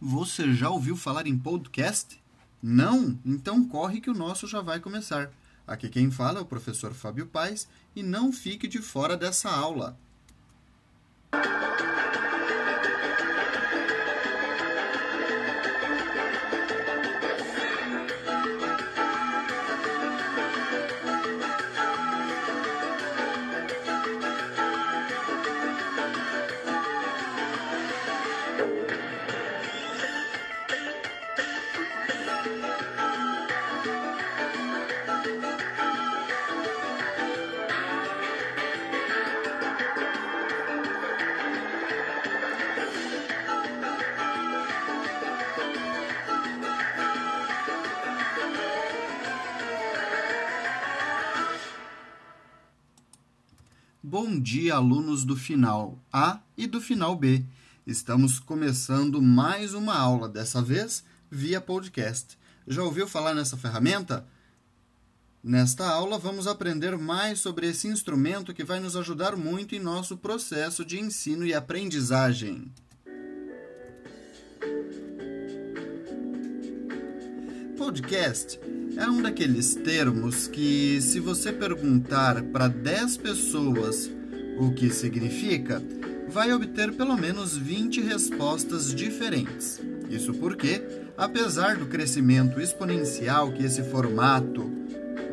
Você já ouviu falar em podcast? Não? Então corre que o nosso já vai começar. Aqui quem fala é o professor Fábio Paes e não fique de fora dessa aula. Bom dia, alunos do final A e do final B. Estamos começando mais uma aula, dessa vez via podcast. Já ouviu falar nessa ferramenta? Nesta aula, vamos aprender mais sobre esse instrumento que vai nos ajudar muito em nosso processo de ensino e aprendizagem. Podcast é um daqueles termos que, se você perguntar para 10 pessoas o que significa, vai obter pelo menos 20 respostas diferentes. Isso porque, apesar do crescimento exponencial que esse formato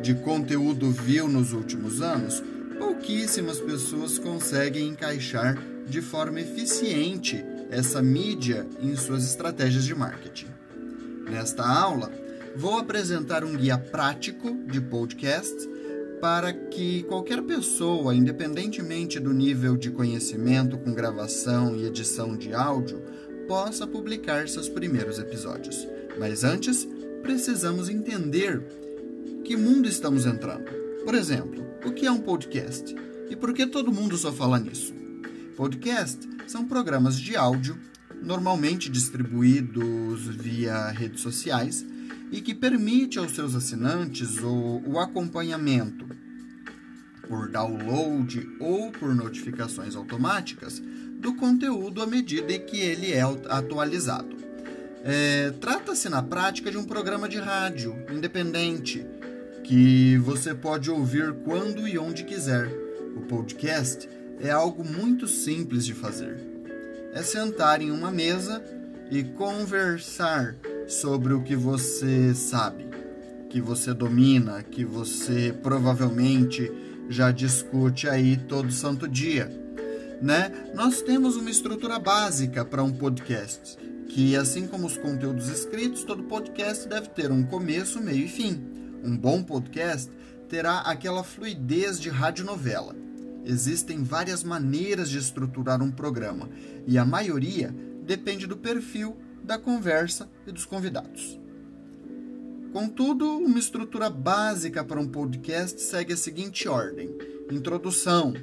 de conteúdo viu nos últimos anos, pouquíssimas pessoas conseguem encaixar de forma eficiente essa mídia em suas estratégias de marketing. Nesta aula, vou apresentar um guia prático de podcast para que qualquer pessoa, independentemente do nível de conhecimento com gravação e edição de áudio, possa publicar seus primeiros episódios. Mas antes, precisamos entender que mundo estamos entrando. Por exemplo, o que é um podcast? E por que todo mundo só fala nisso? Podcast são programas de áudio, normalmente distribuídos via redes sociais, e que permite aos seus assinantes o, o acompanhamento por download ou por notificações automáticas do conteúdo à medida em que ele é atualizado. É, Trata-se na prática de um programa de rádio independente que você pode ouvir quando e onde quiser. O podcast é algo muito simples de fazer. É sentar em uma mesa e conversar sobre o que você sabe, que você domina, que você provavelmente já discute aí todo santo dia, né? Nós temos uma estrutura básica para um podcast, que assim como os conteúdos escritos, todo podcast deve ter um começo, meio e fim. Um bom podcast terá aquela fluidez de radionovela. Existem várias maneiras de estruturar um programa e a maioria depende do perfil da conversa e dos convidados. Contudo, uma estrutura básica para um podcast segue a seguinte ordem: introdução,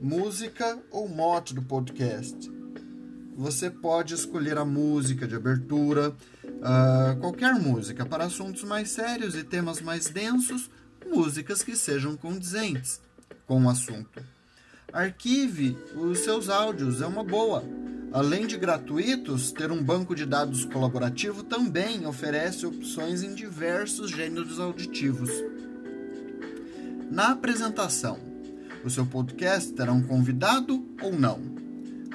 música ou mote do podcast. Você pode escolher a música de abertura, uh, qualquer música para assuntos mais sérios e temas mais densos, músicas que sejam condizentes com o assunto. Arquive os seus áudios, é uma boa. Além de gratuitos, ter um banco de dados colaborativo também oferece opções em diversos gêneros auditivos. Na apresentação, o seu podcast terá um convidado ou não?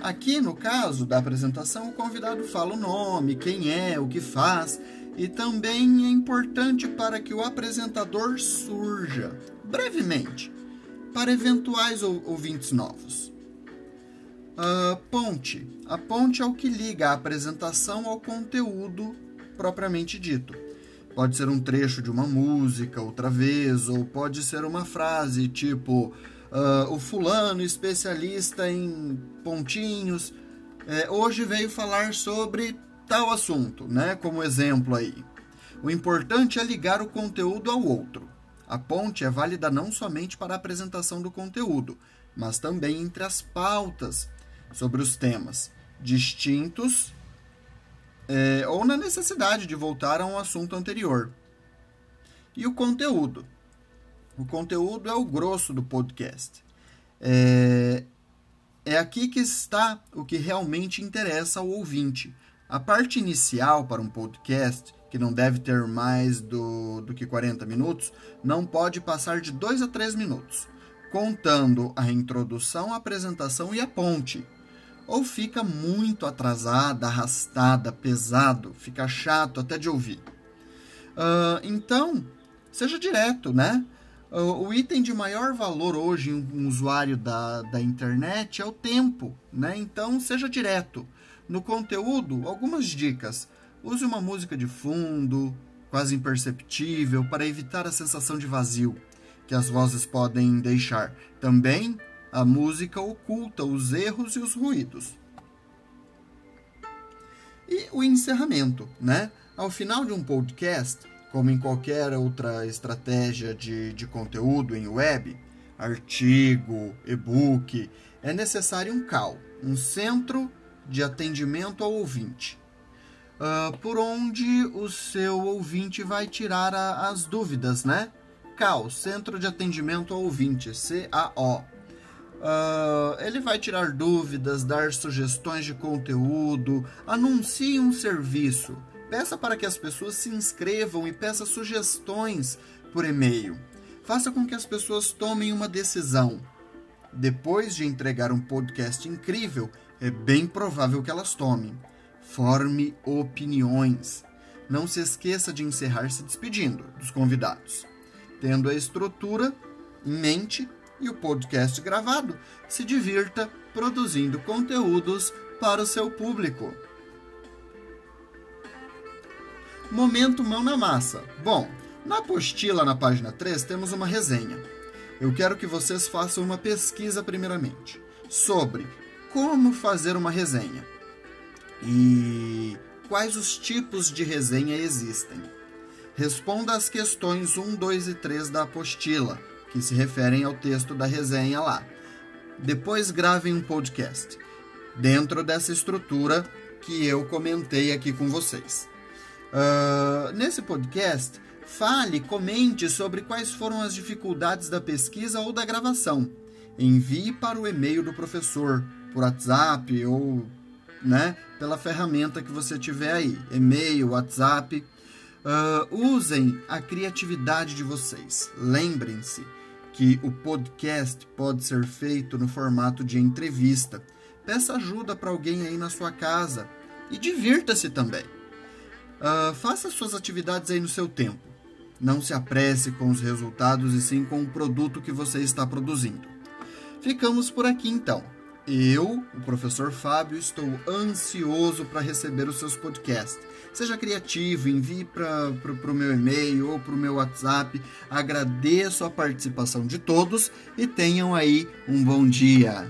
Aqui, no caso da apresentação, o convidado fala o nome, quem é, o que faz, e também é importante para que o apresentador surja brevemente para eventuais ouvintes novos. Uh, ponte. A ponte é o que liga a apresentação ao conteúdo propriamente dito. Pode ser um trecho de uma música outra vez, ou pode ser uma frase tipo uh, o fulano especialista em pontinhos é, hoje veio falar sobre tal assunto, né? Como exemplo aí. O importante é ligar o conteúdo ao outro. A ponte é válida não somente para a apresentação do conteúdo, mas também entre as pautas sobre os temas distintos é, ou na necessidade de voltar a um assunto anterior. E o conteúdo. O conteúdo é o grosso do podcast. É, é aqui que está o que realmente interessa ao ouvinte. A parte inicial para um podcast, que não deve ter mais do, do que 40 minutos, não pode passar de 2 a 3 minutos, contando a introdução, a apresentação e a ponte. Ou fica muito atrasada, arrastada, pesado, fica chato até de ouvir. Uh, então, seja direto, né? Uh, o item de maior valor hoje em um usuário da, da internet é o tempo, né? Então, seja direto. No conteúdo, algumas dicas. Use uma música de fundo, quase imperceptível, para evitar a sensação de vazio que as vozes podem deixar. Também, a música oculta os erros e os ruídos. E o encerramento, né? Ao final de um podcast, como em qualquer outra estratégia de, de conteúdo em web, artigo, e-book, é necessário um CAL, um centro de atendimento ao ouvinte, uh, por onde o seu ouvinte vai tirar a, as dúvidas, né? CAO, Centro de Atendimento ao Ouvinte, CAO. Uh, ele vai tirar dúvidas, dar sugestões de conteúdo, anuncie um serviço, peça para que as pessoas se inscrevam e peça sugestões por e-mail. Faça com que as pessoas tomem uma decisão. Depois de entregar um podcast incrível, é bem provável que elas tomem. Forme opiniões. Não se esqueça de encerrar se despedindo dos convidados. Tendo a estrutura em mente, e o podcast gravado, se divirta produzindo conteúdos para o seu público. Momento mão na massa. Bom, na apostila na página 3 temos uma resenha. Eu quero que vocês façam uma pesquisa primeiramente sobre como fazer uma resenha e quais os tipos de resenha existem. Responda às questões 1, 2 e 3 da apostila que se referem ao texto da resenha lá. Depois gravem um podcast dentro dessa estrutura que eu comentei aqui com vocês. Uh, nesse podcast, fale, comente sobre quais foram as dificuldades da pesquisa ou da gravação. Envie para o e-mail do professor, por WhatsApp ou né, pela ferramenta que você tiver aí, e-mail, WhatsApp. Uh, usem a criatividade de vocês. Lembrem-se que o podcast pode ser feito no formato de entrevista. Peça ajuda para alguém aí na sua casa e divirta-se também. Uh, faça suas atividades aí no seu tempo. Não se apresse com os resultados e sim com o produto que você está produzindo. Ficamos por aqui então. Eu, o professor Fábio, estou ansioso para receber os seus podcasts. Seja criativo, envie para o meu e-mail ou para o meu WhatsApp. Agradeço a participação de todos e tenham aí um bom dia.